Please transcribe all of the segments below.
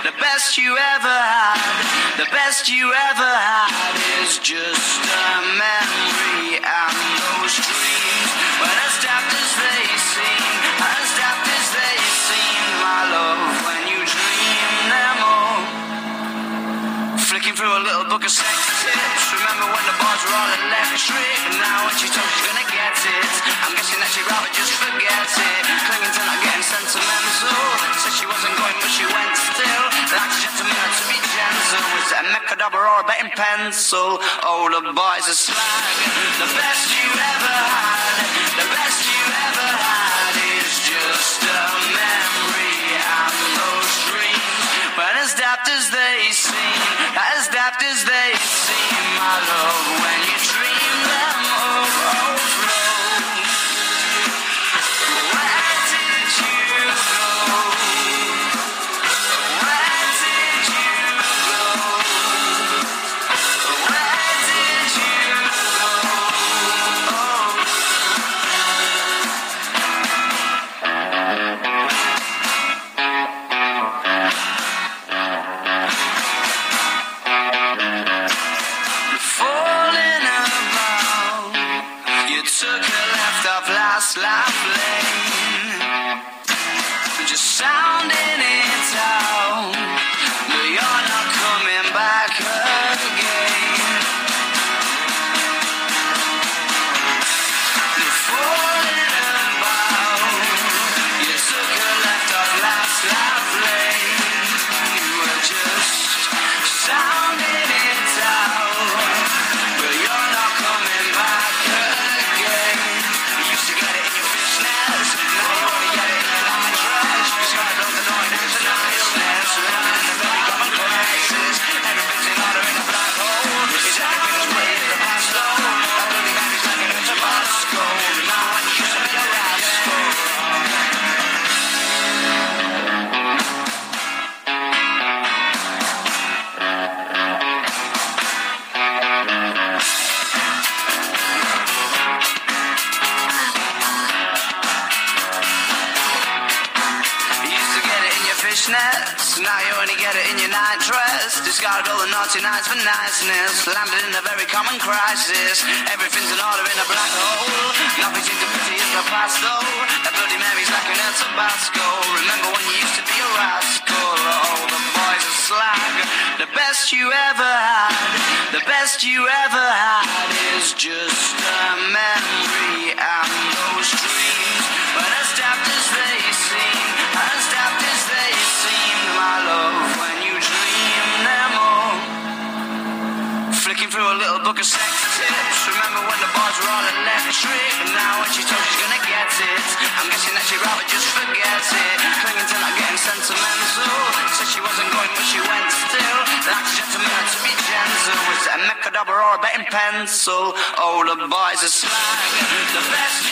The best you ever had, the best you ever had is just a memory and those dreams. But as daft as they seem, as daft as they seem, my love, when you dream them all. Flicking through a little book of sex tips. Remember when the bars were all electric? And now when she told she's gonna get it, I'm guessing that she'd rather just forget it. Clinging to not getting sentimental. Said she wasn't going, but she went still. Was it a mechadabra or a pencil? Oh, the boys are slag. The best you ever had, the best you ever had is just a memory and those dreams. But as daft as they seem, as daft as they seem, my love, when you crisis. Everything's in order in a black hole. Nothing seems to pity the past though. That bloody Mary's like an El Tabasco. Remember when you used to be a rascal? Oh, the boys are slag. The best you ever had, the best you ever had is just a memory electric? And now when she told she's gonna get it, I'm guessing that she'd rather just forget it. Clinging to not getting sentimental.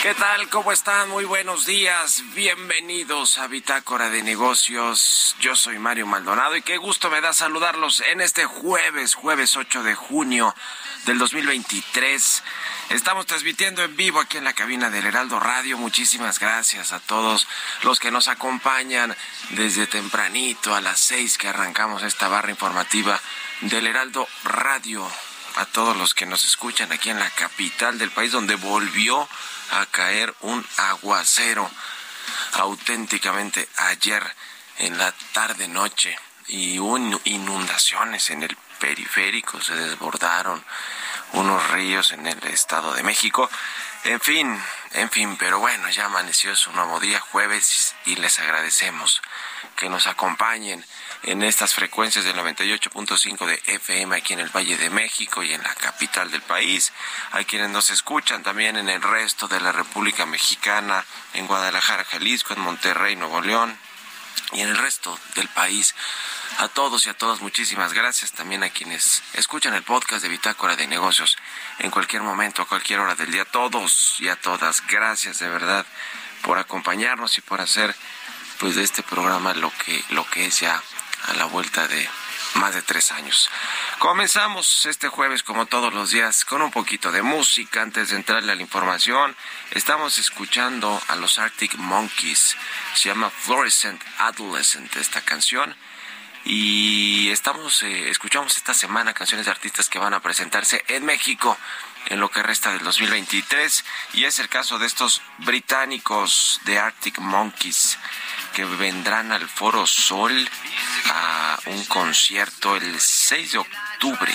¿Qué tal? ¿Cómo están? Muy buenos días. Bienvenidos a Bitácora de Negocios. Yo soy Mario Maldonado y qué gusto me da saludarlos en este jueves, jueves 8 de junio del 2023. Estamos transmitiendo en vivo aquí en la cabina del Heraldo Radio. Muchísimas gracias a todos los que nos acompañan desde tempranito a las seis que arrancamos esta barra informativa del Heraldo Radio. A todos los que nos escuchan aquí en la capital del país donde volvió a caer un aguacero. auténticamente ayer en la tarde noche y hubo inundaciones en el periférico, se desbordaron unos ríos en el Estado de México. En fin, en fin, pero bueno, ya amaneció su nuevo día, jueves, y les agradecemos que nos acompañen en estas frecuencias del 98.5 de FM aquí en el Valle de México y en la capital del país. Hay quienes nos escuchan también en el resto de la República Mexicana, en Guadalajara, Jalisco, en Monterrey, Nuevo León y en el resto del país. A todos y a todas muchísimas gracias. También a quienes escuchan el podcast de Bitácora de Negocios en cualquier momento, a cualquier hora del día. todos y a todas, gracias de verdad por acompañarnos y por hacer pues de este programa lo que, lo que es ya a la vuelta de más de tres años. Comenzamos este jueves, como todos los días, con un poquito de música. Antes de entrarle a la información, estamos escuchando a los Arctic Monkeys. Se llama Fluorescent Adolescent esta canción. Y estamos, eh, escuchamos esta semana canciones de artistas que van a presentarse en México en lo que resta del 2023. Y es el caso de estos británicos de Arctic Monkeys vendrán al Foro Sol a un concierto el 6 de octubre.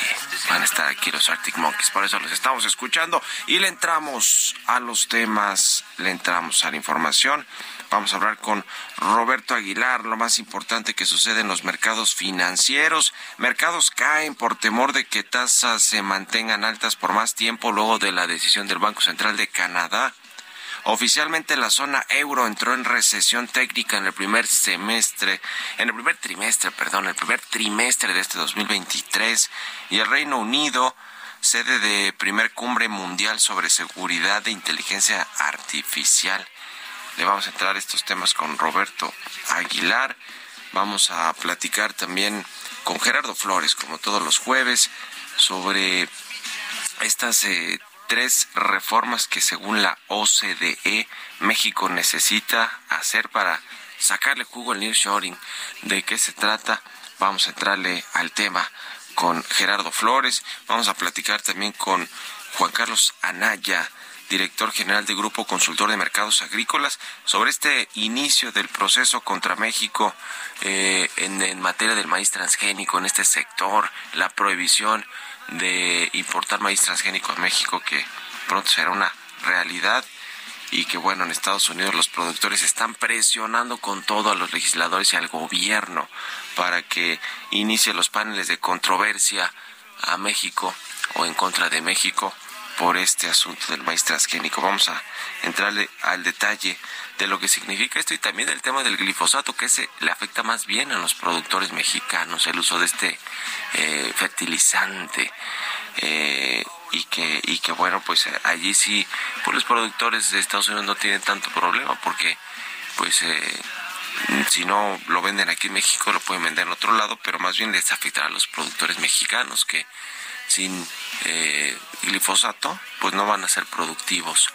Van a estar aquí los Arctic Monkeys, por eso los estamos escuchando y le entramos a los temas, le entramos a la información. Vamos a hablar con Roberto Aguilar, lo más importante que sucede en los mercados financieros. Mercados caen por temor de que tasas se mantengan altas por más tiempo luego de la decisión del Banco Central de Canadá Oficialmente la zona euro entró en recesión técnica en el primer semestre, en el primer trimestre, perdón, el primer trimestre de este 2023 y el Reino Unido sede de primer cumbre mundial sobre seguridad de inteligencia artificial. Le vamos a entrar estos temas con Roberto Aguilar. Vamos a platicar también con Gerardo Flores, como todos los jueves, sobre estas eh, tres reformas que según la OCDE México necesita hacer para sacarle jugo al nearshoring. ¿De qué se trata? Vamos a entrarle al tema con Gerardo Flores. Vamos a platicar también con Juan Carlos Anaya, director general de Grupo Consultor de Mercados Agrícolas, sobre este inicio del proceso contra México eh, en, en materia del maíz transgénico, en este sector, la prohibición de importar maíz transgénico a México que pronto será una realidad y que bueno, en Estados Unidos los productores están presionando con todo a los legisladores y al gobierno para que inicie los paneles de controversia a México o en contra de México por este asunto del maíz transgénico. Vamos a entrarle al detalle de lo que significa esto y también del tema del glifosato, que se le afecta más bien a los productores mexicanos, el uso de este eh, fertilizante. Eh, y que y que bueno pues allí sí pues los productores de Estados Unidos no tienen tanto problema porque pues eh, si no lo venden aquí en México lo pueden vender en otro lado pero más bien les afectará a los productores mexicanos que sin eh, glifosato, pues no van a ser productivos.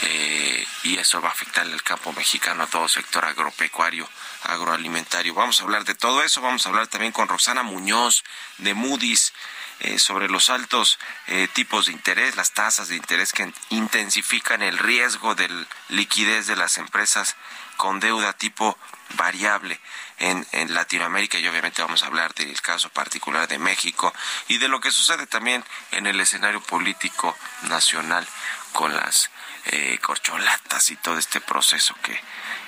Eh, y eso va a afectar el campo mexicano, a todo sector agropecuario, agroalimentario. Vamos a hablar de todo eso, vamos a hablar también con Roxana Muñoz de Moody's. Eh, sobre los altos tipos de interés, las tasas de interés que intensifican el riesgo de liquidez de las empresas con deuda tipo variable en, Latinoamérica y obviamente vamos a hablar del caso particular de México y de lo que sucede también en el escenario político nacional con las eh, corcholatas y todo este proceso que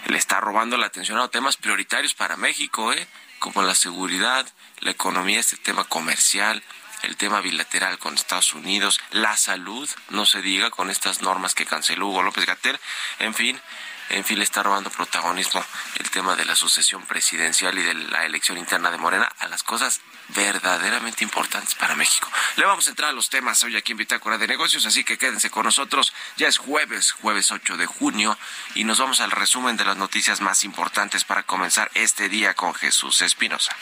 le está robando la atención a temas prioritarios para México, ¿eh? como la seguridad, la economía, este tema comercial, el tema bilateral con Estados Unidos, la salud, no se diga con estas normas que canceló Hugo López Gatel, en fin, en fin, le está robando protagonismo el tema de la sucesión presidencial y de la elección interna de Morena a las cosas verdaderamente importantes para México. Le vamos a entrar a los temas hoy aquí en Bitácora de Negocios, así que quédense con nosotros. Ya es jueves, jueves 8 de junio, y nos vamos al resumen de las noticias más importantes para comenzar este día con Jesús Espinosa.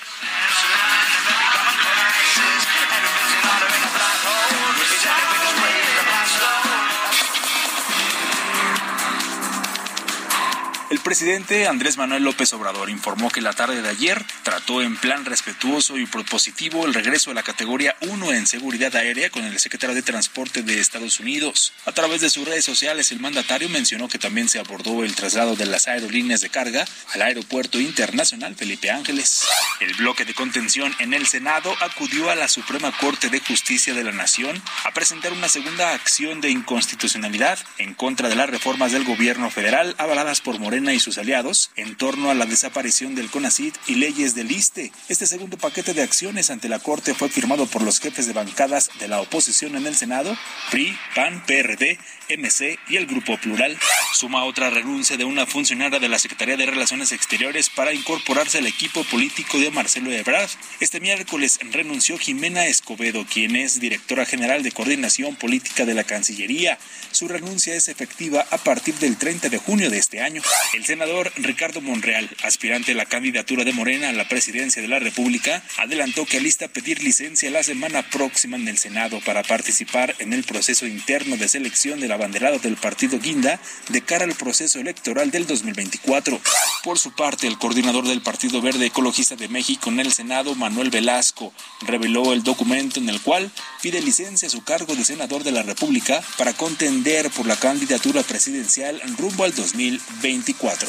El presidente Andrés Manuel López Obrador informó que la tarde de ayer trató en plan respetuoso y propositivo el regreso a la categoría 1 en seguridad aérea con el secretario de Transporte de Estados Unidos. A través de sus redes sociales, el mandatario mencionó que también se abordó el traslado de las aerolíneas de carga al Aeropuerto Internacional Felipe Ángeles. El bloque de contención en el Senado acudió a la Suprema Corte de Justicia de la Nación a presentar una segunda acción de inconstitucionalidad en contra de las reformas del gobierno federal avaladas por Y sus aliados en torno a la desaparición del CONACID y leyes del ISTE. Este segundo paquete de acciones ante la Corte fue firmado por los jefes de bancadas de la oposición en el Senado, PRI, PAN, PRD, MC y el Grupo Plural. Suma otra renuncia de una funcionaria de la Secretaría de Relaciones Exteriores para incorporarse al equipo político de Marcelo Ebrard. Este miércoles renunció Jimena Escobedo, quien es directora general de Coordinación Política de la Cancillería. Su renuncia es efectiva a partir del 30 de junio de este año. El senador Ricardo Monreal, aspirante a la candidatura de Morena a la presidencia de la República, adelantó que alista pedir licencia la semana próxima en el Senado para participar en el proceso interno de selección del abanderado del partido Guinda de cara al proceso electoral del 2024. Por su parte, el coordinador del Partido Verde Ecologista de México en el Senado, Manuel Velasco, reveló el documento en el cual pide licencia a su cargo de senador de la República para contender por la candidatura presidencial rumbo al 2024.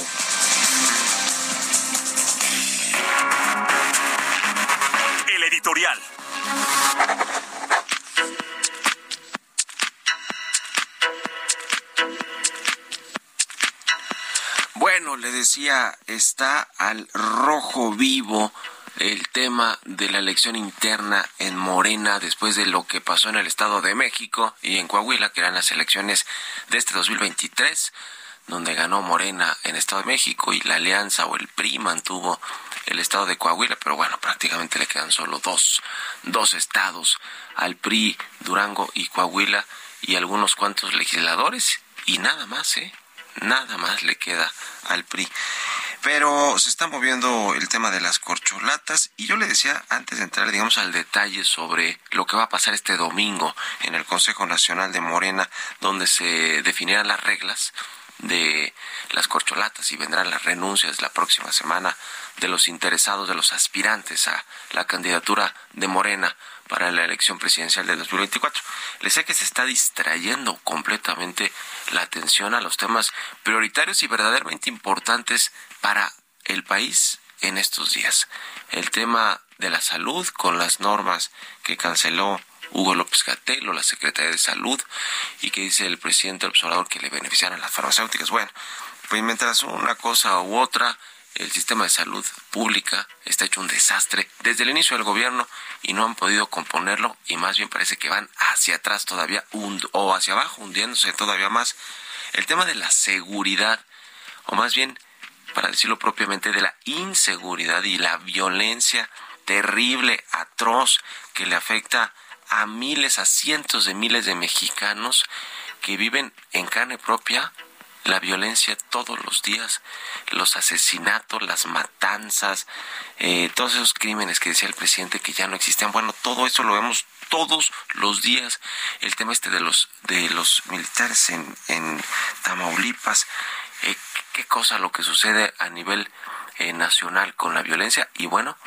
Le decía, está al rojo vivo el tema de la elección interna en Morena después de lo que pasó en el Estado de México y en Coahuila, que eran las elecciones de este 2023 donde ganó Morena en Estado de México y la Alianza o el PRI mantuvo el estado de Coahuila, pero bueno, prácticamente le quedan solo dos, dos estados al PRI, Durango y Coahuila y algunos cuantos legisladores y nada más, ¿eh? Nada más le queda al PRI. Pero se está moviendo el tema de las corcholatas y yo le decía antes de entrar, digamos, al detalle sobre lo que va a pasar este domingo en el Consejo Nacional de Morena, donde se definirán las reglas de las corcholatas y vendrán las renuncias la próxima semana de los interesados, de los aspirantes a la candidatura de Morena para la elección presidencial de 2024. Les sé que se está distrayendo completamente la atención a los temas prioritarios y verdaderamente importantes para el país en estos días. El tema de la salud con las normas que canceló Hugo López Gatell la Secretaría de Salud y que dice el presidente observador que le beneficiaran las farmacéuticas. Bueno, pues mientras una cosa u otra, el sistema de salud pública está hecho un desastre desde el inicio del gobierno y no han podido componerlo y más bien parece que van hacia atrás todavía o hacia abajo hundiéndose todavía más. El tema de la seguridad o más bien para decirlo propiamente de la inseguridad y la violencia terrible, atroz que le afecta a miles, a cientos de miles de mexicanos que viven en carne propia la violencia todos los días, los asesinatos, las matanzas, eh, todos esos crímenes que decía el presidente que ya no existen. Bueno, todo eso lo vemos todos los días. El tema este de los de los militares en, en Tamaulipas, eh, qué cosa lo que sucede a nivel eh, nacional con la violencia y bueno,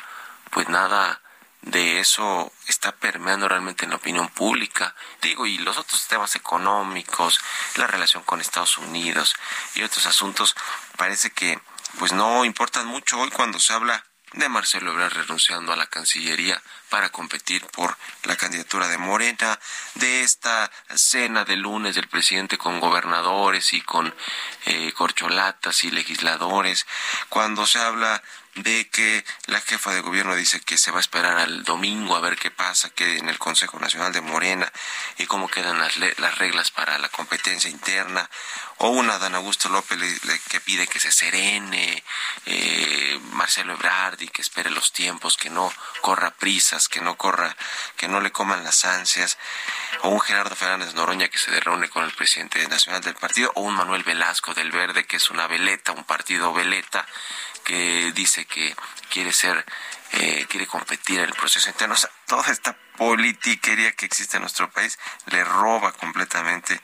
pues nada de eso está permeando realmente en la opinión pública. Digo, y los otros temas económicos, la relación con Estados Unidos y otros asuntos, parece que pues no importan mucho hoy cuando se habla de Marcelo Ebrard renunciando a la Cancillería para competir por la candidatura de Morena, de esta cena de lunes del presidente con gobernadores y con eh, corcholatas y legisladores, cuando se habla de que la jefa de gobierno dice que se va a esperar al domingo a ver qué pasa que en el Consejo Nacional de Morena y cómo quedan las, las reglas para la competencia interna. O una Dan Augusto López que pide que se serene eh, Marcelo Ebrard y que espere los tiempos que no corra prisas que no corra que no le coman las ansias. O un Gerardo Fernández Noroña que se reúne con el presidente nacional del partido. O un Manuel Velasco del Verde que es una veleta un partido veleta que dice que quiere ser, eh, quiere competir en el proceso interno. O sea, toda esta politiquería que existe en nuestro país le roba completamente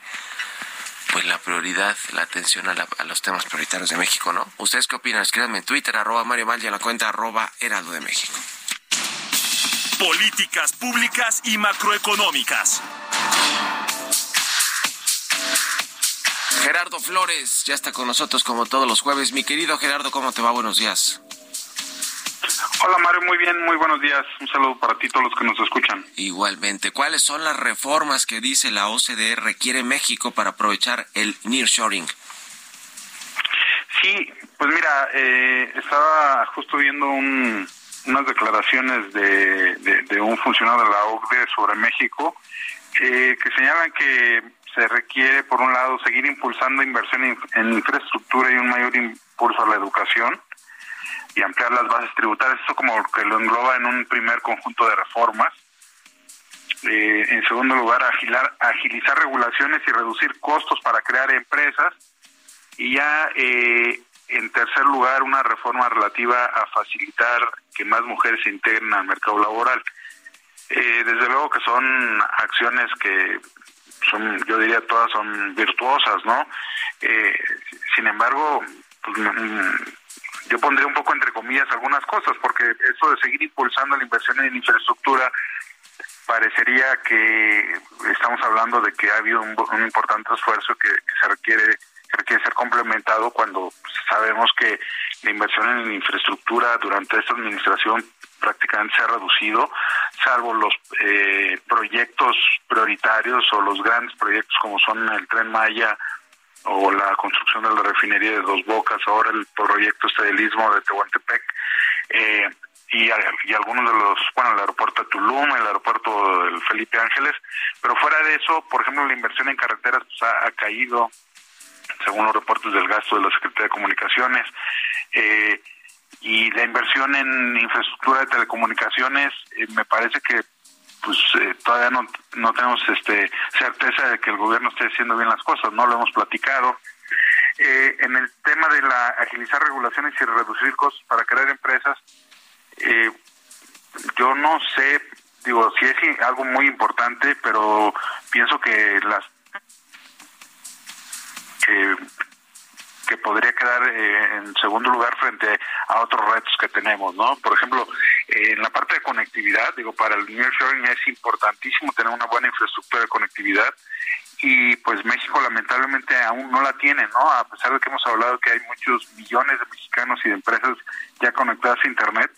pues la prioridad, la atención a, los temas prioritarios de México, ¿no? ¿Ustedes qué opinan? Escríbanme en Twitter, arroba Mario Mal y en la cuenta arroba Heraldo de México. Políticas públicas y macroeconómicas. Gerardo Flores ya está con nosotros como todos los jueves. Mi querido Gerardo, ¿cómo te va? Buenos días. Hola Mario, muy bien, muy buenos días. Un saludo para ti, todos los que nos escuchan. Igualmente, ¿cuáles son las reformas que dice la OCDE requiere México para aprovechar el nearshoring? Sí, pues mira, eh, estaba justo viendo unas declaraciones de, un funcionario de la OCDE sobre México eh, que señalan que se requiere, por un lado, seguir impulsando inversión en infraestructura y un mayor impulso a la educación y ampliar las bases tributarias. Eso como que lo engloba en un primer conjunto de reformas. Eh, en segundo lugar, agilizar regulaciones y reducir costos para crear empresas. Y ya eh, en tercer lugar, una reforma relativa a facilitar que más mujeres se integren al mercado laboral. Eh, desde luego que son acciones que son, yo diría, todas son virtuosas, ¿no? sin embargo, pues, mm, yo pondría un poco entre comillas algunas cosas, porque eso de seguir impulsando la inversión en infraestructura parecería que estamos hablando de que ha habido un, importante esfuerzo que, se requiere requiere ser complementado cuando sabemos que la inversión en infraestructura durante esta administración prácticamente se ha reducido, salvo los eh, proyectos prioritarios o los grandes proyectos como son el tren Maya o la construcción de la refinería de Dos Bocas, ahora el proyecto este del de Tehuantepec, eh, y, algunos de los, bueno, el aeropuerto de Tulum, el aeropuerto del Felipe Ángeles, pero fuera de eso, por ejemplo, la inversión en carreteras pues, ha, caído, según los reportes del gasto de la Secretaría de Comunicaciones, eh, y la inversión en infraestructura de telecomunicaciones eh, me parece que pues eh, todavía no, no tenemos este certeza de que el gobierno esté haciendo bien las cosas, no lo hemos platicado. Eh, en el tema de la agilizar regulaciones y reducir costos para crear empresas, eh, yo no sé, digo, si es algo muy importante, pero pienso que las que podría quedar eh, en segundo lugar frente a otros retos que tenemos, ¿no? Por ejemplo, en la parte de conectividad, digo, para el nearshoring es importantísimo tener una buena infraestructura de conectividad y pues México lamentablemente aún no la tiene, ¿no? A pesar de que hemos hablado que hay muchos millones de mexicanos y de empresas ya conectadas a Internet,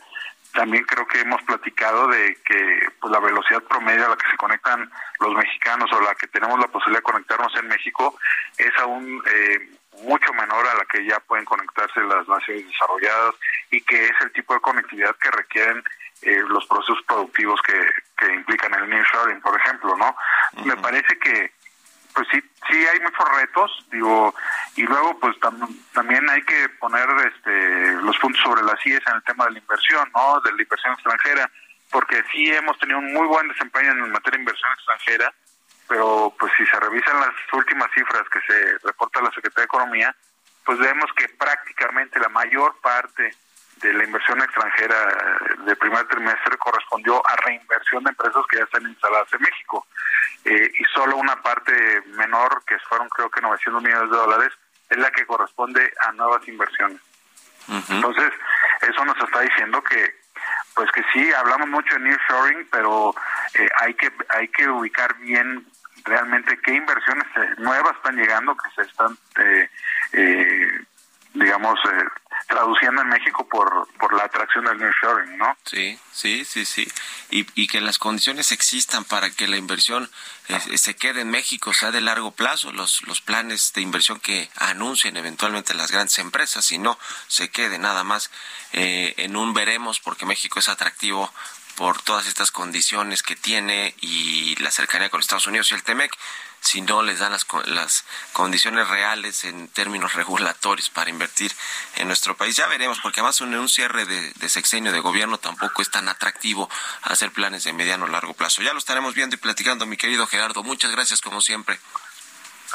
también creo que hemos platicado de que pues, la velocidad promedio a la que se conectan los mexicanos o la que tenemos la posibilidad de conectarnos en México es aún eh, mucho menor a la que ya pueden conectarse las naciones desarrolladas y que es el tipo de conectividad que requieren eh, los procesos productivos que, que implican el nearshoring, por ejemplo, ¿no? Me parece que pues sí sí hay muchos retos, digo, y luego pues también hay que poner este los puntos sobre las IES en el tema de la inversión, ¿no? De la inversión extranjera, porque sí hemos tenido un muy buen desempeño en materia de inversión extranjera, pero pues si se revisan las últimas cifras que se reporta la Secretaría de Economía, pues vemos que prácticamente la mayor parte de la inversión extranjera del primer trimestre correspondió a reinversión de empresas que ya están instaladas en México. Eh, y solo una parte menor, que fueron creo que 900 millones de dólares, es la que corresponde a nuevas inversiones. Entonces, eso nos está diciendo que pues que sí, hablamos mucho de nearshoring, pero eh, hay que hay que ubicar bien realmente qué inversiones eh, nuevas están llegando, que se están, eh, eh, digamos, traduciendo en México por, por la atracción del nearshoring, ¿no? Sí, sí, sí, sí. Y, y que las condiciones existan para que la inversión se quede en México, sea de largo plazo, los, los planes de inversión que anuncien eventualmente las grandes empresas, y no se quede nada más en un veremos, porque México es atractivo por todas estas condiciones que tiene y la cercanía con Estados Unidos y el TEMEC, si no les dan las, las condiciones reales en términos regulatorios para invertir en nuestro país. Ya veremos, porque además en un cierre de, sexenio de gobierno tampoco es tan atractivo hacer planes de mediano o largo plazo. Ya lo estaremos viendo y platicando, mi querido Gerardo. Muchas gracias, como siempre.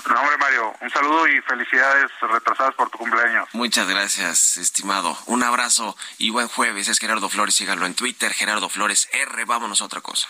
No, hombre, Mario, un saludo y felicidades retrasadas por tu cumpleaños. Muchas gracias, estimado. Un abrazo y buen jueves. Es Gerardo Flores, síganlo en Twitter, Gerardo Flores R. Vámonos a otra cosa.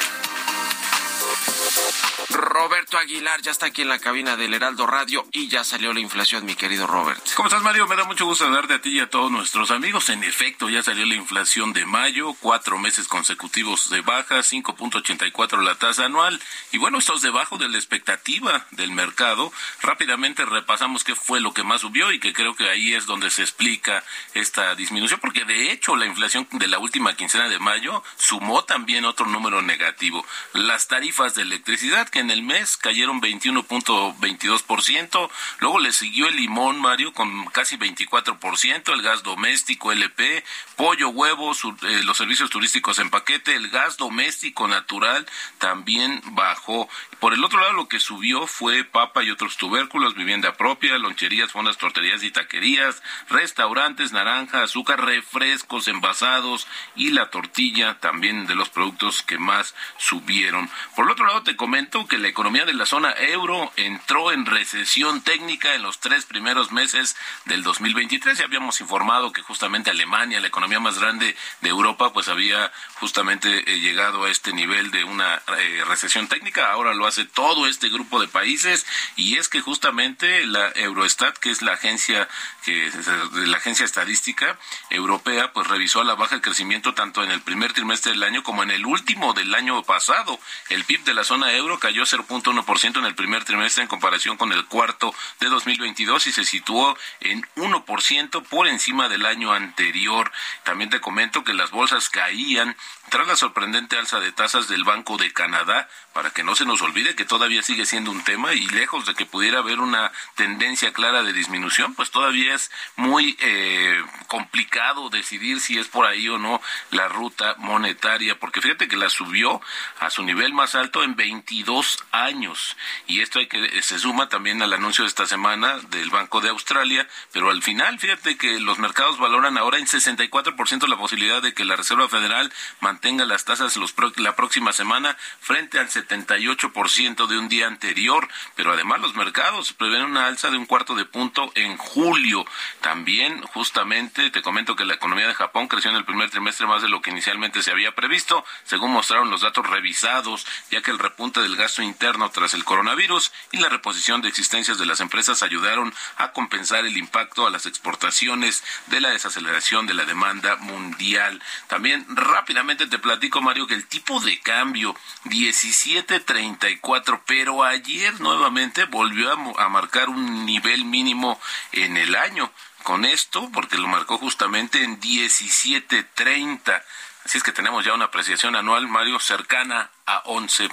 Roberto Aguilar ya está aquí en la cabina del Heraldo Radio y ya salió la inflación, mi querido Robert. ¿Cómo estás, Mario? Me da mucho gusto darte a ti y a todos nuestros amigos. En efecto, ya salió la inflación de mayo, cuatro meses consecutivos de baja, 5.84 la tasa anual. Y bueno, esto es debajo de la expectativa del mercado. Rápidamente repasamos qué fue lo que más subió y que creo que ahí es donde se explica esta disminución, porque de hecho la inflación de la última quincena de mayo sumó también otro número negativo. Las tarifas de electricidad que en el mes cayeron 21.22%, luego le siguió el limón, Mario, con casi 24%, el gas doméstico, LP, pollo, huevos, eh, los servicios turísticos en paquete, el gas doméstico natural también bajó. Por el otro lado, lo que subió fue papa y otros tubérculos, vivienda propia, loncherías, fondas, torterías y taquerías, restaurantes, naranja, azúcar, refrescos envasados y la tortilla también de los productos que más subieron. Por otro lado, te comento que la economía de la zona euro entró en recesión técnica en los tres primeros meses del 2023. Ya habíamos informado que justamente Alemania, la economía más grande de Europa, pues había justamente eh, llegado a este nivel de una eh, recesión técnica. Ahora lo hace todo este grupo de países y es que justamente la Eurostat, que es la agencia que la agencia estadística europea, pues revisó a la baja el crecimiento tanto en el primer trimestre del año como en el último del año pasado. El PIB de la zona euro cayó 0.1% en el primer trimestre en comparación con el cuarto de 2022 y se situó en 1% por encima del año anterior. También te comento que las bolsas caían tras la sorprendente alza de tasas del Banco de Canadá, para que no se nos olvide que todavía sigue siendo un tema y lejos de que pudiera haber una tendencia clara de disminución, pues todavía es muy eh, complicado decidir si es por ahí o no la ruta monetaria, porque fíjate que la subió a su nivel más alto en 22 años y esto hay que se suma también al anuncio de esta semana del Banco de Australia, pero al final fíjate que los mercados valoran ahora en 64% la posibilidad de que la Reserva Federal mantenga las tasas los la próxima semana frente al 78% de un día anterior, pero además los mercados prevén una alza de un cuarto de punto en julio. También, justamente, te comento que la economía de Japón creció en el primer trimestre más de lo que inicialmente se había previsto, según mostraron los datos revisados, que el repunte del gasto interno tras el coronavirus y la reposición de existencias de las empresas ayudaron a compensar el impacto a las exportaciones de la desaceleración de la demanda mundial. También rápidamente te platico, Mario, que el tipo de cambio 17.34, pero ayer nuevamente volvió a, marcar un nivel mínimo en el año. Con esto, porque lo marcó justamente en 17.30. Así es que tenemos ya una apreciación anual, Mario, cercana a 11%.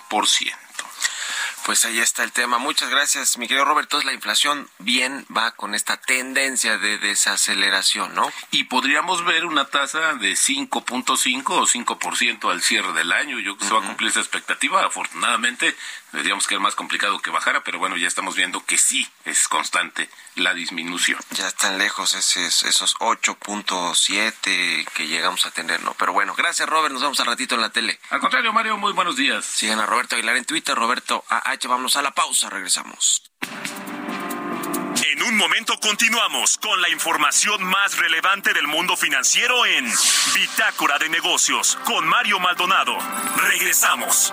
Pues ahí está el tema. Muchas gracias, mi querido Robert. Entonces la inflación bien va con esta tendencia de desaceleración, ¿no? Y podríamos ver una tasa de 5.5 o 5% al cierre del año. Yo creo que se va a cumplir esa expectativa. Afortunadamente, Diríamos que era más complicado que bajara, pero bueno, ya estamos viendo que sí es constante la disminución. Ya están lejos esos, esos 8.7 que llegamos a tener, ¿no? Pero bueno, gracias Robert, nos vemos al ratito en la tele. Al contrario, Mario, muy buenos días. Sigan a Roberto Aguilar en Twitter, Roberto AH, vámonos a la pausa, regresamos. En un momento continuamos con la información más relevante del mundo financiero en Bitácora de Negocios con Mario Maldonado. Regresamos.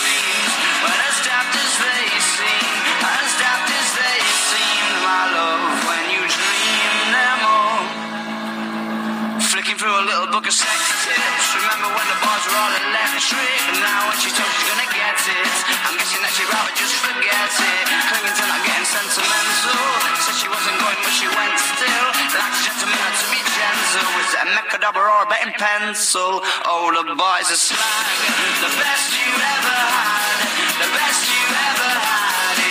A little book of sex tips. Remember when the bars were all electric? And Now when she told she's gonna get it, I'm guessing that she'd rather just forget it. Clinging to not getting sentimental. Said she wasn't going, but she went still. Like a gentleman to be gentle. Was it a mechadabra or a betting pencil? Oh, the boys are slag. The best you ever had. The best you ever had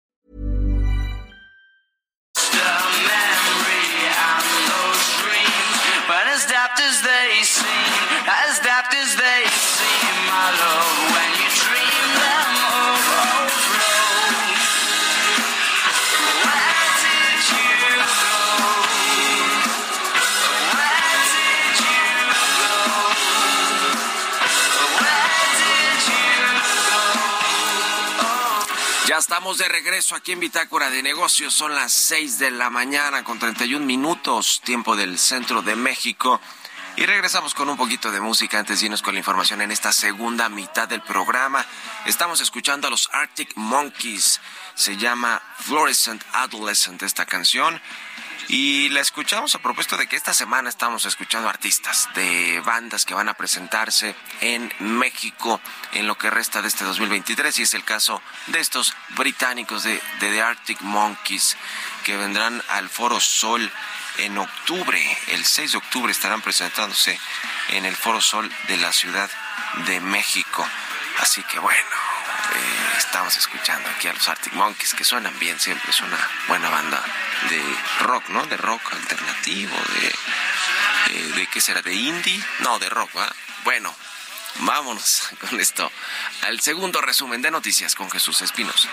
Estamos de regreso aquí en Bitácora de Negocios. Son las 6 de la mañana con 31 minutos, tiempo del centro de México. Y regresamos con un poquito de música antes de irnos con la información en esta segunda mitad del programa. Estamos escuchando a los Arctic Monkeys. Se llama Fluorescent Adolescent esta canción. Y la escuchamos a propósito de que esta semana estamos escuchando artistas de bandas que van a presentarse en México en lo que resta de este 2023 y es el caso de estos británicos de, de The Arctic Monkeys que vendrán al Foro Sol en octubre, el 6 de octubre estarán presentándose en el Foro Sol de la Ciudad de México. Así que bueno, estamos escuchando aquí a los Arctic Monkeys que suenan bien, siempre es una buena banda de rock, ¿no? De rock alternativo, de, eh, de ¿qué será? ¿De indie? No, de rock, ¿va? Bueno, vámonos con esto al segundo resumen de noticias con Jesús Espinosa.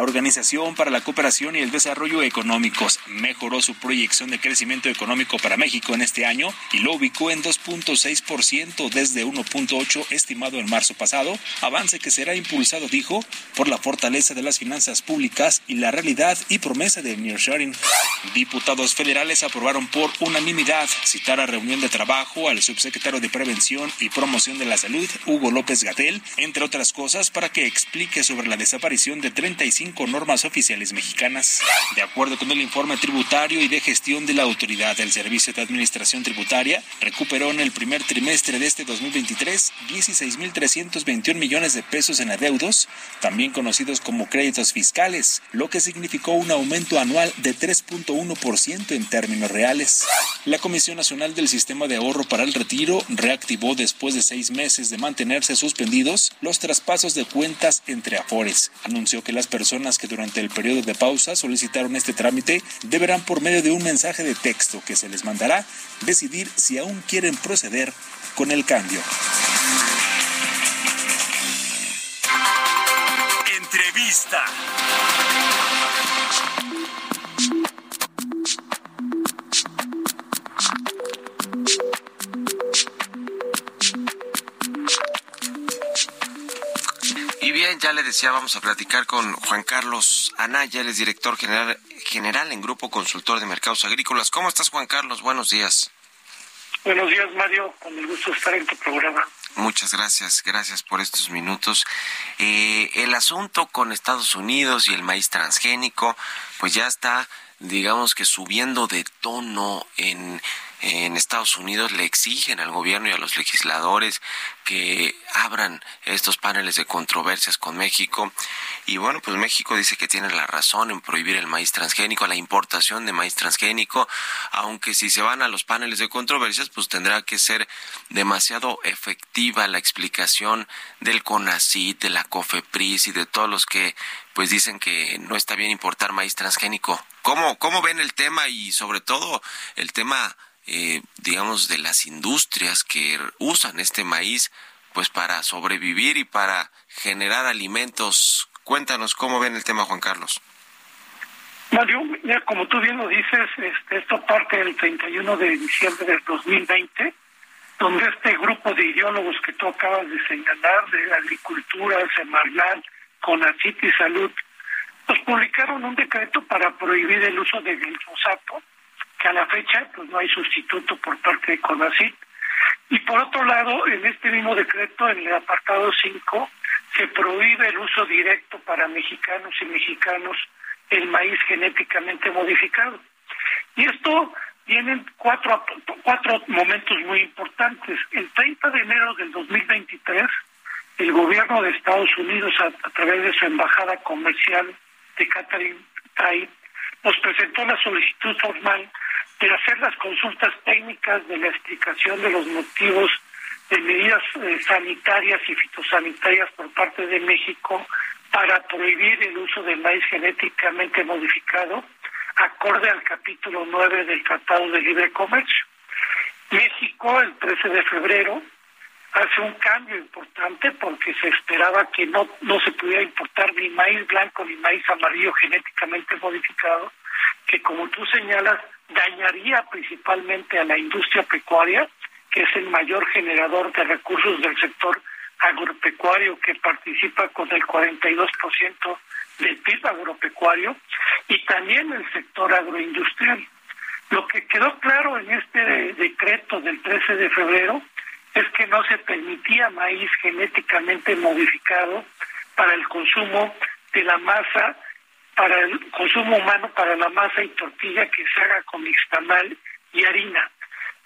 La Organización para la Cooperación y el Desarrollo Económicos mejoró su proyección de crecimiento económico para México en este año y lo ubicó en 2.6% desde 1.8 estimado en marzo pasado, avance que será impulsado, dijo, por la fortaleza de las finanzas públicas y la realidad y promesa del nearshoring. Diputados federales aprobaron por unanimidad citar a reunión de trabajo al subsecretario de Prevención y Promoción de la Salud, Hugo López Gatel, entre otras cosas, para que explique sobre la desaparición de 35 normas oficiales mexicanas. De acuerdo con el informe tributario y de gestión de la autoridad del Servicio de Administración Tributaria, recuperó en el primer trimestre de este 2023 16.321 millones de pesos en adeudos, también conocidos como créditos fiscales, lo que significó un aumento anual de 3.1% en términos reales. La Comisión Nacional del Sistema de Ahorro para el Retiro reactivó después de seis meses de mantenerse suspendidos los traspasos de cuentas entre afores. Anunció que las personas que durante el periodo de pausa solicitaron este trámite deberán por medio de un mensaje de texto que se les mandará decidir si aún quieren proceder con el cambio. Entrevista. Decía, vamos a platicar con Juan Carlos Anaya, él es director general, general en Grupo Consultor de Mercados Agrícolas. ¿Cómo estás, Juan Carlos? Buenos días. Buenos días, Mario. Con el gusto de estar en tu programa. Muchas gracias, gracias por estos minutos. Eh, el asunto con Estados Unidos y el maíz transgénico, pues ya está, digamos que subiendo de tono en en Estados Unidos le exigen al gobierno y a los legisladores que abran estos paneles de controversias con México. Y bueno, pues México dice que tiene la razón en prohibir el maíz transgénico, la importación de maíz transgénico, aunque si se van a los paneles de controversias, pues tendrá que ser demasiado efectiva la explicación del CONACYT, de la COFEPRIS y de todos los que pues dicen que no está bien importar maíz transgénico. ¿Cómo, cómo ven el tema y sobre todo el tema eh, digamos, de las industrias que usan este maíz, pues para sobrevivir y para generar alimentos. Cuéntanos cómo ven el tema, Juan Carlos. Mario, como tú bien lo dices, este, esto parte del 31 de diciembre del 2020, donde este grupo de ideólogos que tú acabas de señalar, de Agricultura, Semarnat, Conacit y Salud, pues publicaron un decreto para prohibir el uso de glifosato que a la fecha pues no hay sustituto por parte de CONACYT. Y por otro lado, en este mismo decreto, en el apartado 5, se prohíbe el uso directo para mexicanos y mexicanos el maíz genéticamente modificado. Y esto tienen cuatro, cuatro momentos muy importantes. El 30 de enero del 2023, el gobierno de Estados Unidos, a, través de su embajada comercial de Catherine Tai, nos presentó la solicitud formal de hacer las consultas técnicas de la explicación de los motivos de medidas eh, sanitarias y fitosanitarias por parte de México para prohibir el uso del maíz genéticamente modificado, acorde al capítulo 9 del Tratado de Libre Comercio. México, el 13 de febrero, hace un cambio importante porque se esperaba que no, no se pudiera importar ni maíz blanco ni maíz amarillo genéticamente modificado, que como tú señalas, dañaría principalmente a la industria pecuaria, que es el mayor generador de recursos del sector agropecuario que participa con el 42% del PIB agropecuario y también el sector agroindustrial. Lo que quedó claro en este decreto del 13 de febrero es que no se permitía maíz genéticamente modificado para el consumo de la masa, para el consumo humano, para la masa y tortilla que se haga con mixtamal y harina,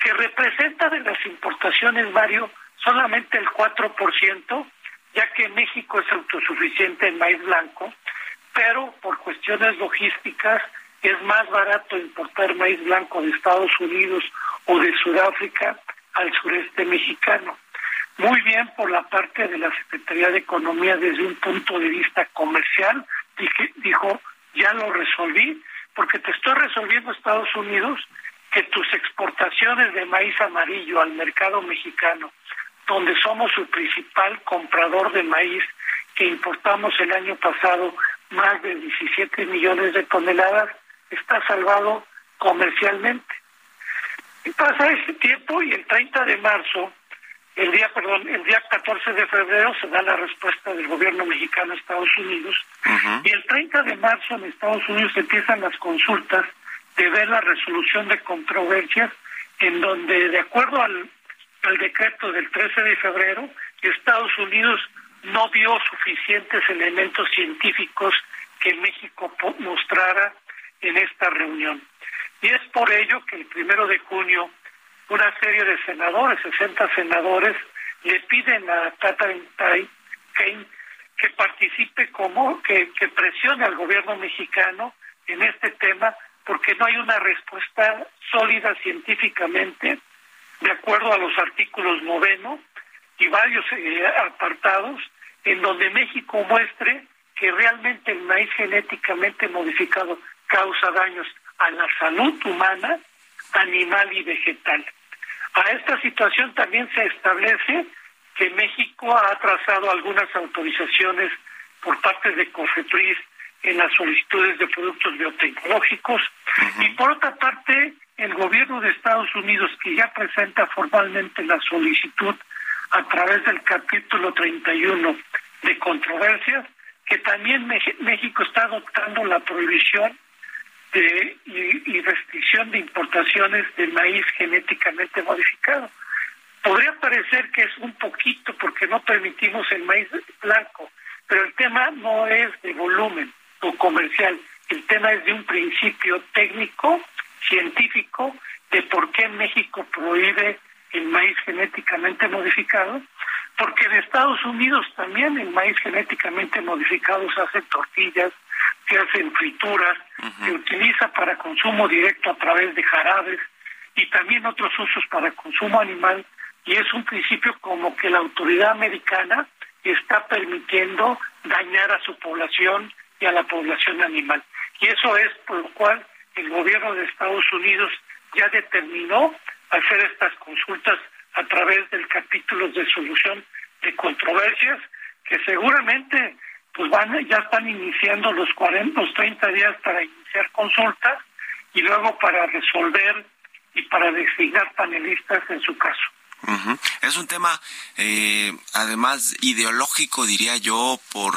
que representa de las importaciones, Mario, solamente el 4%, ya que México es autosuficiente en maíz blanco, pero por cuestiones logísticas es más barato importar maíz blanco de Estados Unidos o de Sudáfrica al sureste mexicano. Muy bien por la parte de la Secretaría de Economía desde un punto de vista comercial, dije, dijo, ya lo resolví, porque te estoy resolviendo Estados Unidos que tus exportaciones de maíz amarillo al mercado mexicano donde somos su principal comprador de maíz, que importamos el año pasado más de 17 millones de toneladas, está salvado comercialmente. Y pasa ese tiempo y el 30 de marzo, el día, perdón, el día 14 de febrero se da la respuesta del gobierno mexicano a Estados Unidos y el 30 de marzo en Estados Unidos empiezan las consultas de ver la resolución de controversias en donde de acuerdo al el decreto del 13 de febrero, Estados Unidos no vio suficientes elementos científicos que México mostrara en esta reunión. Y es por ello que el primero de junio una serie de senadores, 60 senadores, le piden a Catherine Tai que participe como, que, que presione al gobierno mexicano en este tema, porque no hay una respuesta sólida científicamente de acuerdo a los artículos noveno y varios eh, apartados, en donde México muestre que realmente el maíz genéticamente modificado causa daños a la salud humana, animal y vegetal. A esta situación también se establece que México ha trazado algunas autorizaciones por parte de COFEPRIS en las solicitudes de productos biotecnológicos y por otra parte el gobierno de Estados Unidos, que ya presenta formalmente la solicitud a través del capítulo 31 de controversias, que también México está adoptando la prohibición de, y, restricción de importaciones de maíz genéticamente modificado. Podría parecer que es un poquito porque no permitimos el maíz blanco, pero el tema no es de volumen o comercial, el tema es de un principio técnico científico de por qué México prohíbe el maíz genéticamente modificado, porque en Estados Unidos también el maíz genéticamente modificado se hace tortillas, se hacen frituras, se utiliza para consumo directo a través de jarabes y también otros usos para consumo animal y es un principio como que la autoridad americana está permitiendo dañar a su población y a la población animal. Y eso es por lo cual el gobierno de Estados Unidos ya determinó hacer estas consultas a través del capítulo de solución de controversias que seguramente pues van ya están iniciando los 40 los 30 días para iniciar consultas y luego para resolver y para designar panelistas en su caso. Es un tema, eh, además, ideológico, diría yo, por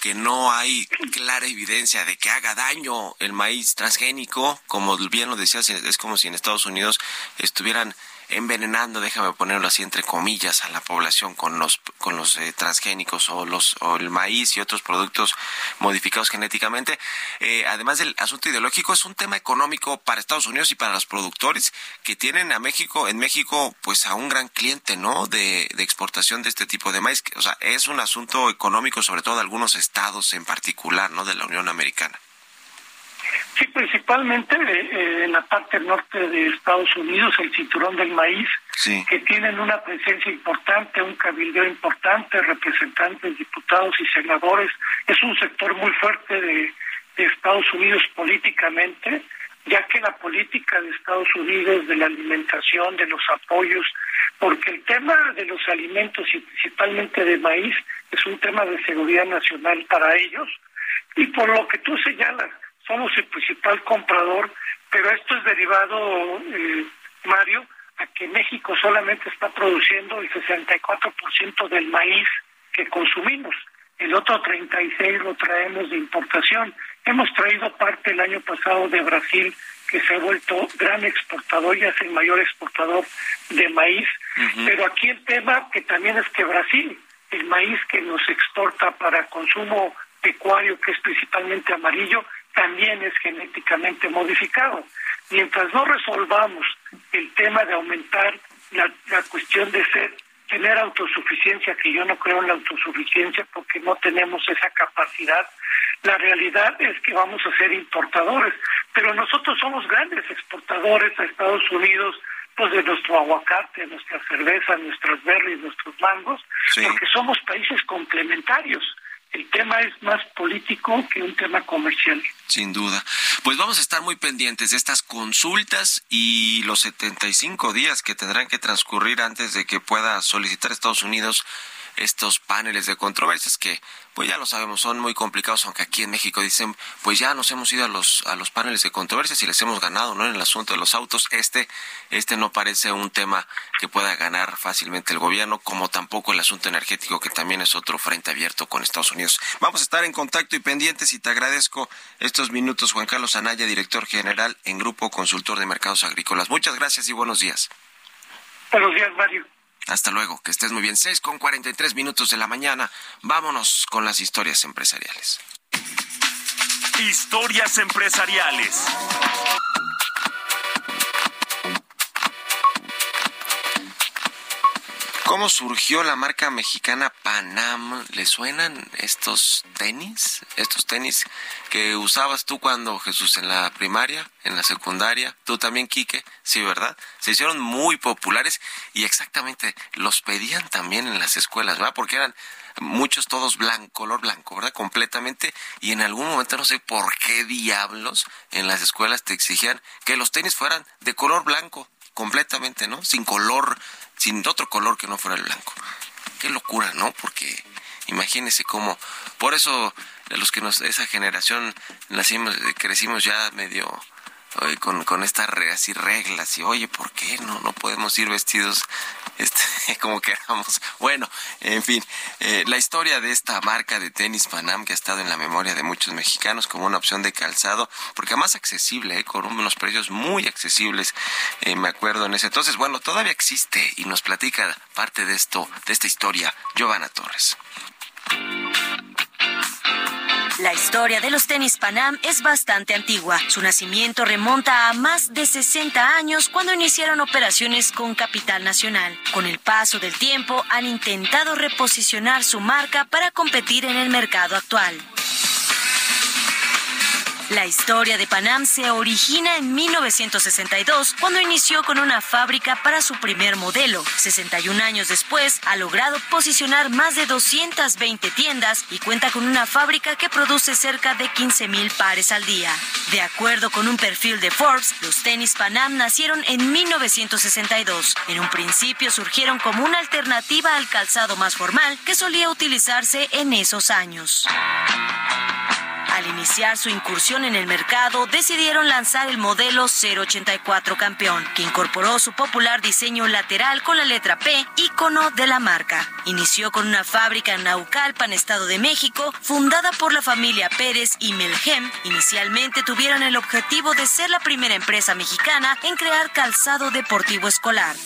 que no hay clara evidencia de que haga daño el maíz transgénico, como bien lo decías, es como si en Estados Unidos estuvieran envenenando, déjame ponerlo así entre comillas, a la población con los con los eh, transgénicos o los o el maíz y otros productos modificados genéticamente. Eh, además del asunto ideológico, es un tema económico para Estados Unidos y para los productores que tienen a México, en México, pues a un gran cliente, ¿no? De, de exportación de este tipo de maíz. O sea, es un asunto económico, sobre todo de algunos estados en particular, ¿no? De la Unión Americana. Sí, principalmente eh, en la parte norte de Estados Unidos, el cinturón del maíz, que tienen una presencia importante, un cabildeo importante, representantes, diputados y senadores. Es un sector muy fuerte de, de Estados Unidos políticamente, ya que la política de Estados Unidos de la alimentación, de los apoyos, porque el tema de los alimentos y principalmente de maíz es un tema de seguridad nacional para ellos. Y por lo que tú señalas, somos el principal comprador, pero esto es derivado, eh, Mario, a que México solamente está produciendo el 64% del maíz que consumimos. El otro 36 lo traemos de importación. Hemos traído parte el año pasado de Brasil, que se ha vuelto gran exportador y es el mayor exportador de maíz. Pero aquí el tema que también es que Brasil, el maíz que nos exporta para consumo pecuario, que es principalmente amarillo, también es genéticamente modificado. Mientras no resolvamos el tema de aumentar la, cuestión de ser tener autosuficiencia, que yo no creo en la autosuficiencia porque no tenemos esa capacidad, la realidad es que vamos a ser importadores, pero nosotros somos grandes exportadores a Estados Unidos, pues de nuestro aguacate, nuestra cerveza, nuestras berries, nuestros mangos, porque somos países complementarios el tema es más político que un tema comercial. Sin duda. Pues vamos a estar muy pendientes de estas consultas y los 75 días que tendrán que transcurrir antes de que pueda solicitar Estados Unidos estos paneles de controversias que pues ya lo sabemos, son muy complicados, aunque aquí en México dicen, pues ya nos hemos ido a los, a los paneles de controversias y les hemos ganado, ¿no? En el asunto de los autos, este, este no parece un tema que pueda ganar fácilmente el gobierno, como tampoco el asunto energético, que también es otro frente abierto con Estados Unidos. Vamos a estar en contacto y pendientes y te agradezco estos minutos, Juan Carlos Anaya, director general en Grupo Consultor de Mercados Agrícolas. Muchas gracias y buenos días. Buenos días, Mario. Hasta luego, que estés muy bien. 6 con 43 minutos de la mañana. Vámonos con las historias empresariales. Historias empresariales. ¿Cómo surgió la marca mexicana Panam? ¿Le suenan estos tenis? Estos tenis que usabas tú cuando Jesús en la primaria, en la secundaria, tú también Quique, sí, ¿verdad? Se hicieron muy populares y exactamente los pedían también en las escuelas, ¿verdad? Porque eran muchos todos blanco, color blanco, ¿verdad? Completamente. Y en algún momento no sé por qué diablos en las escuelas te exigían que los tenis fueran de color blanco, completamente, ¿no? Sin color sin otro color que no fuera el blanco. Qué locura, ¿no? Porque imagínese cómo, por eso los que nos, esa generación nacimos, crecimos ya medio con, con estas así reglas y oye, ¿por qué no, no podemos ir vestidos este, como queramos? Bueno, en fin, eh, la historia de esta marca de tenis Panam que ha estado en la memoria de muchos mexicanos como una opción de calzado, porque más accesible, eh, con unos precios muy accesibles, eh, me acuerdo en ese entonces. Bueno, todavía existe y nos platica parte de esto, de esta historia, Giovanna Torres. La historia de los tenis Panam es bastante antigua. Su nacimiento remonta a más de 60 años cuando iniciaron operaciones con capital nacional. Con el paso del tiempo han intentado reposicionar su marca para competir en el mercado actual. La historia de Panam se origina en 1962, cuando inició con una fábrica para su primer modelo. 61 años después, ha logrado posicionar más de 220 tiendas y cuenta con una fábrica que produce cerca de 15 mil pares al día. De acuerdo con un perfil de Forbes, los tenis Panam nacieron en 1962. En un principio surgieron como una alternativa al calzado más formal que solía utilizarse en esos años. Al iniciar su incursión en el mercado, decidieron lanzar el modelo 084 Campeón, que incorporó su popular diseño lateral con la letra P, icono de la marca. Inició con una fábrica en Naucalpan, Estado de México, fundada por la familia Pérez y Melgem. Inicialmente tuvieron el objetivo de ser la primera empresa mexicana en crear calzado deportivo escolar.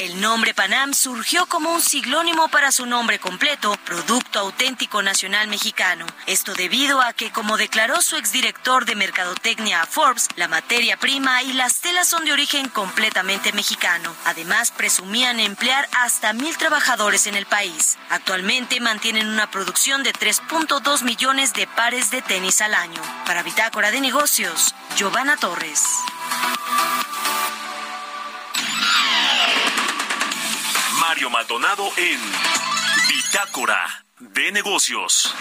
El nombre Panam surgió como un siglónimo para su nombre completo, Producto Auténtico Nacional Mexicano. Esto debido a que, como declaró su exdirector de Mercadotecnia a Forbes, la materia prima y las telas son de origen completamente mexicano. Además, presumían emplear hasta mil trabajadores en el país. Actualmente mantienen una producción de 3.2 millones de pares de tenis al año. Para Bitácora de Negocios, Giovanna Torres. Mario Maldonado en Bitácora de Negocios.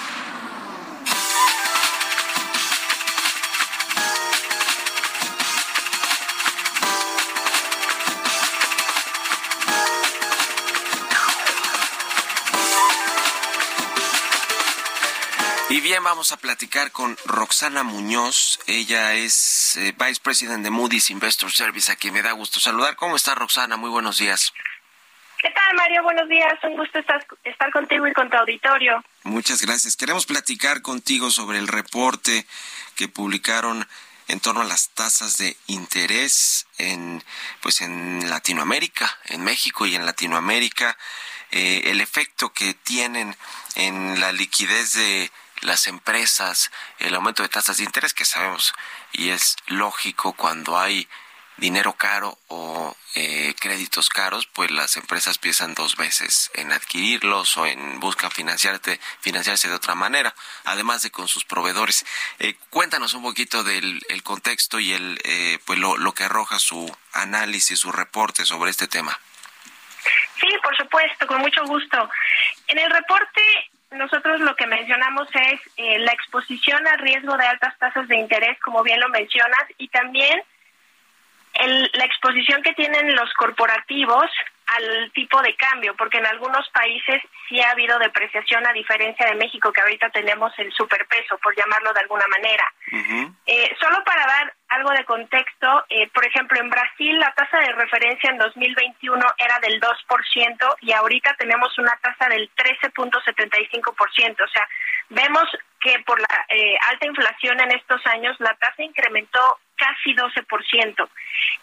Y bien, vamos a platicar con Roxana Muñoz. Ella es eh, Vice President de Moody's Investor Service, a quien me da gusto saludar. ¿Cómo está Roxana? Muy buenos días. ¿Qué tal, Mario? Buenos días. Un gusto estar, estar contigo y con tu auditorio. Muchas gracias. Queremos platicar contigo sobre el reporte que publicaron en torno a las tasas de interés en pues en Latinoamérica, en México y en Latinoamérica, eh, el efecto que tienen en la liquidez de las empresas, el aumento de tasas de interés que sabemos y es lógico cuando hay dinero caro o eh, créditos caros, pues las empresas piensan dos veces en adquirirlos o en buscan financiarte, financiarse de otra manera, además de con sus proveedores. Eh, cuéntanos un poquito del contexto y el eh, pues lo, lo que arroja su análisis, su reporte sobre este tema. Sí, por supuesto, con mucho gusto. En el reporte nosotros lo que mencionamos es la exposición al riesgo de altas tasas de interés, como bien lo mencionas, y también la exposición que tienen los corporativos al tipo de cambio, porque en algunos países sí ha habido depreciación a diferencia de México, que ahorita tenemos el superpeso, por llamarlo de alguna manera. eh, solo para dar algo de contexto, eh, por ejemplo, en Brasil la tasa de referencia en 2021 era del 2% y ahorita tenemos una tasa del 13.75%. O sea, vemos que por la eh, alta inflación en estos años la tasa incrementó casi 12%.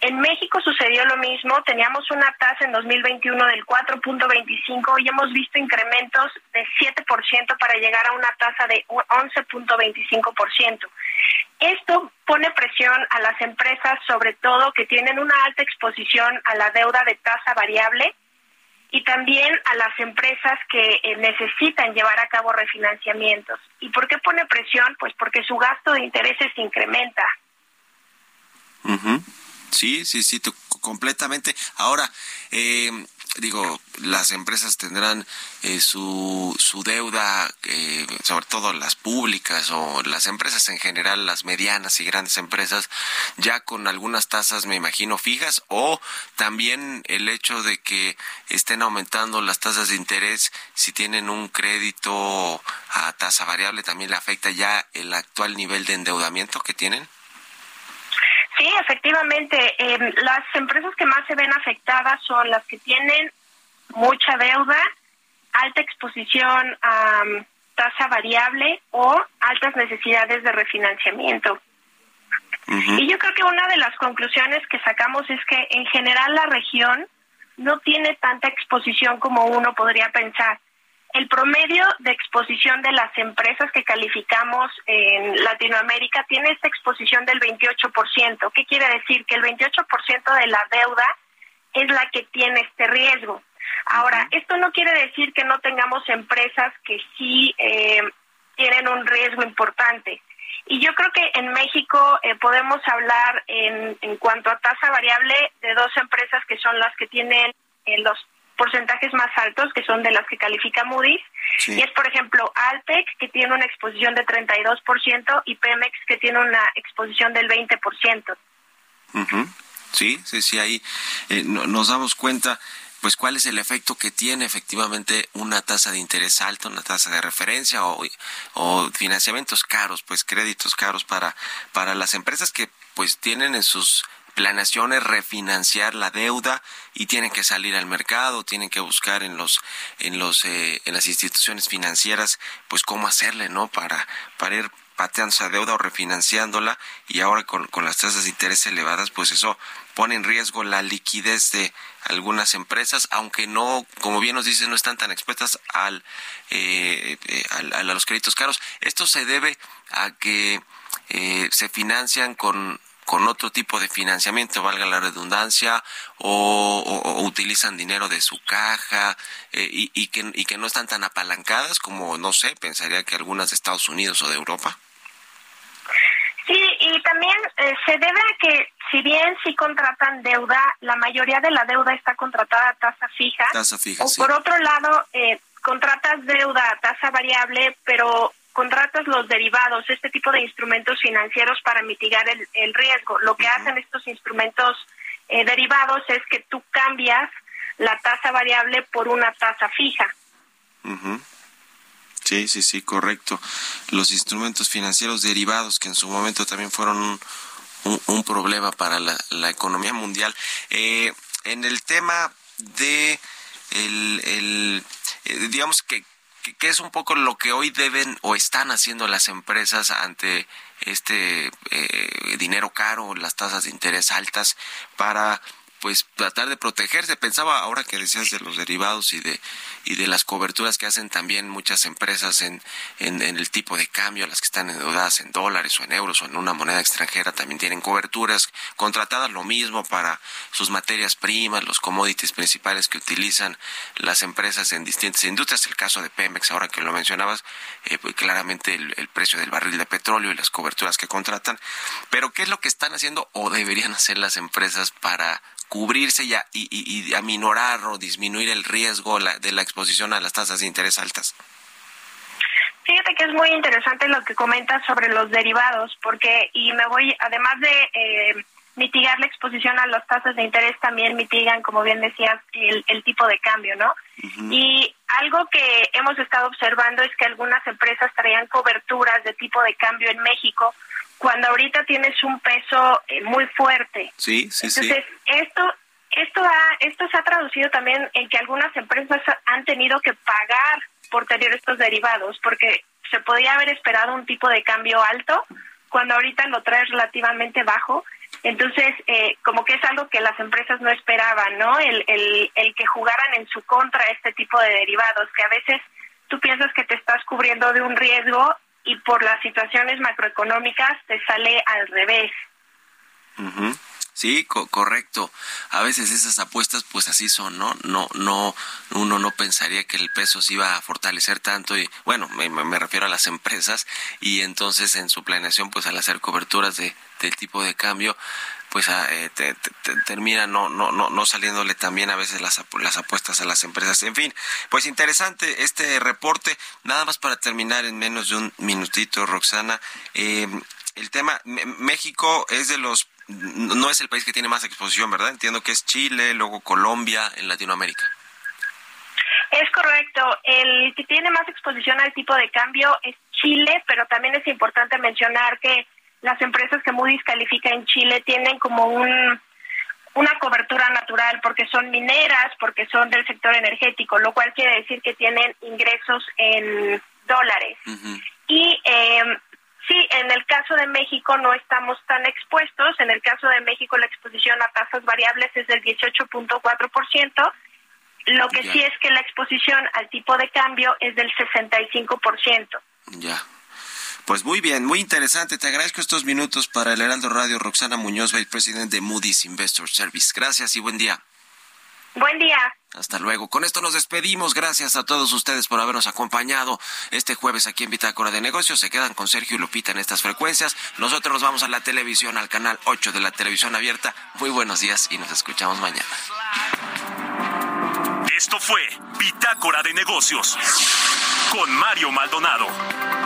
En México sucedió lo mismo, teníamos una tasa en 2021 del 4.25 y hemos visto incrementos de 7% para llegar a una tasa de 11.25%. Esto pone presión a las empresas, sobre todo que tienen una alta exposición a la deuda de tasa variable y también a las empresas que eh, necesitan llevar a cabo refinanciamientos. ¿Y por qué pone presión? Pues porque su gasto de intereses incrementa. Sí, sí, sí, completamente. Ahora, eh, digo, las empresas tendrán eh, su, su deuda, eh, sobre todo las públicas o las empresas en general, las medianas y grandes empresas, ya con algunas tasas, me imagino, fijas, o también el hecho de que estén aumentando las tasas de interés, si tienen un crédito a tasa variable, también le afecta ya el actual nivel de endeudamiento que tienen. Sí, efectivamente. Eh, las empresas que más se ven afectadas son las que tienen mucha deuda, alta exposición a um, tasa variable o altas necesidades de refinanciamiento. Y yo creo que una de las conclusiones que sacamos es que en general la región no tiene tanta exposición como uno podría pensar el promedio de exposición de las empresas que calificamos en Latinoamérica tiene esta exposición del 28%. ¿Qué quiere decir? Que el 28% de la deuda es la que tiene este riesgo. Ahora, esto no quiere decir que no tengamos empresas que sí eh, tienen un riesgo importante. Y yo creo que en México eh, podemos hablar en, en cuanto a tasa variable de dos empresas que son las que tienen eh, los porcentajes más altos, que son de las que califica Moody's, y es, por ejemplo, Alpec, que tiene una exposición de 32%, y Pemex, que tiene una exposición del 20%. Sí, sí, sí, ahí eh, nos damos cuenta pues cuál es el efecto que tiene efectivamente una tasa de interés alta, una tasa de referencia o, o financiamientos caros, pues créditos caros para, para las empresas que pues tienen en sus planeaciones refinanciar la deuda y tienen que salir al mercado, tienen que buscar en los en los eh, en las instituciones financieras pues cómo hacerle, ¿no? Para para ir pateando esa deuda o refinanciándola y ahora con, con las tasas de interés elevadas, pues eso pone en riesgo la liquidez de algunas empresas, aunque no, como bien nos dicen, no están tan expuestas al, eh, eh a, los créditos caros. Esto se debe a que eh, se financian con con otro tipo de financiamiento, valga la redundancia, o, utilizan dinero de su caja eh, y, y, que, y que no están tan apalancadas como, no sé, pensaría que algunas de Estados Unidos o de Europa. Sí, y también eh, se debe a que si bien sí contratan deuda, la mayoría de la deuda está contratada a tasa fija. Tasa fija, o por otro lado, eh, contratas deuda a tasa variable, pero contratas los derivados, este tipo de instrumentos financieros para mitigar el, riesgo. Lo que hacen estos instrumentos eh, derivados es que tú cambias la tasa variable por una tasa fija. Sí, sí, sí, correcto. Los instrumentos financieros derivados que en su momento también fueron un, problema para la, economía mundial. Eh, en el tema de el eh, digamos que que es un poco lo que hoy deben o están haciendo las empresas ante este eh, dinero caro, las tasas de interés altas para pues tratar de protegerse. Pensaba ahora que decías de los derivados y de y de las coberturas que hacen también muchas empresas en, en, el tipo de cambio, las que están endeudadas en dólares o en euros o en una moneda extranjera, también tienen coberturas contratadas lo mismo para sus materias primas, los commodities principales que utilizan las empresas en distintas industrias. El caso de Pemex, ahora que lo mencionabas, eh, pues claramente el, el precio del barril de petróleo y las coberturas que contratan. Pero ¿qué es lo que están haciendo o deberían hacer las empresas para cubrirse y, y, aminorar o disminuir el riesgo de la exposición a las tasas de interés altas? Fíjate que es muy interesante lo que comentas sobre los derivados, porque, y me voy, además de eh, mitigar la exposición a las tasas de interés, también mitigan, como bien decías, el, el tipo de cambio, ¿no? Y algo que hemos estado observando es que algunas empresas traían coberturas de tipo de cambio en México, cuando ahorita tienes un peso eh, muy fuerte. Sí, sí, Entonces, esto esto ha, esto se ha traducido también en que algunas empresas han tenido que pagar por tener estos derivados, porque se podía haber esperado un tipo de cambio alto cuando ahorita lo trae relativamente bajo. Entonces, eh, como que es algo que las empresas no esperaban, ¿no? El, el, el que jugaran en su contra este tipo de derivados, que a veces tú piensas que te estás cubriendo de un riesgo y por las situaciones macroeconómicas te sale al revés. Sí, correcto. A veces esas apuestas pues así son, ¿no? No, no, uno no pensaría que el peso se iba a fortalecer tanto y bueno, me, refiero a las empresas y entonces en su planeación pues al hacer coberturas de, del tipo de cambio pues ah, eh, termina no, no, no, no saliéndole también a veces las, las apuestas a las empresas. En fin, pues interesante este reporte. Nada más para terminar en menos de un minutito, Roxana. Eh, el tema, México es de los no es el país que tiene más exposición, ¿verdad? Entiendo que es Chile, luego Colombia en Latinoamérica. Es correcto. El que tiene más exposición al tipo de cambio es Chile, pero también es importante mencionar que las empresas que Moody's califica en Chile tienen como un una cobertura natural porque son mineras, porque son del sector energético, lo cual quiere decir que tienen ingresos en dólares. Y eh, Sí, en el caso de México no estamos tan expuestos. En el caso de México la exposición a tasas variables es del 18.4%. Lo que sí es que la exposición al tipo de cambio es del 65%. Ya. Pues muy bien, muy interesante. Te agradezco estos minutos para el Heraldo Radio. Roxana Muñoz, vicepresidente de Moody's Investor Service. Gracias y buen día. Buen día. Hasta luego. Con esto nos despedimos. Gracias a todos ustedes por habernos acompañado este jueves aquí en Bitácora de Negocios. Se quedan con Sergio y Lupita en estas frecuencias. Nosotros nos vamos a la televisión, al canal 8 de la televisión abierta. Muy buenos días y nos escuchamos mañana. Esto fue Bitácora de Negocios con Mario Maldonado.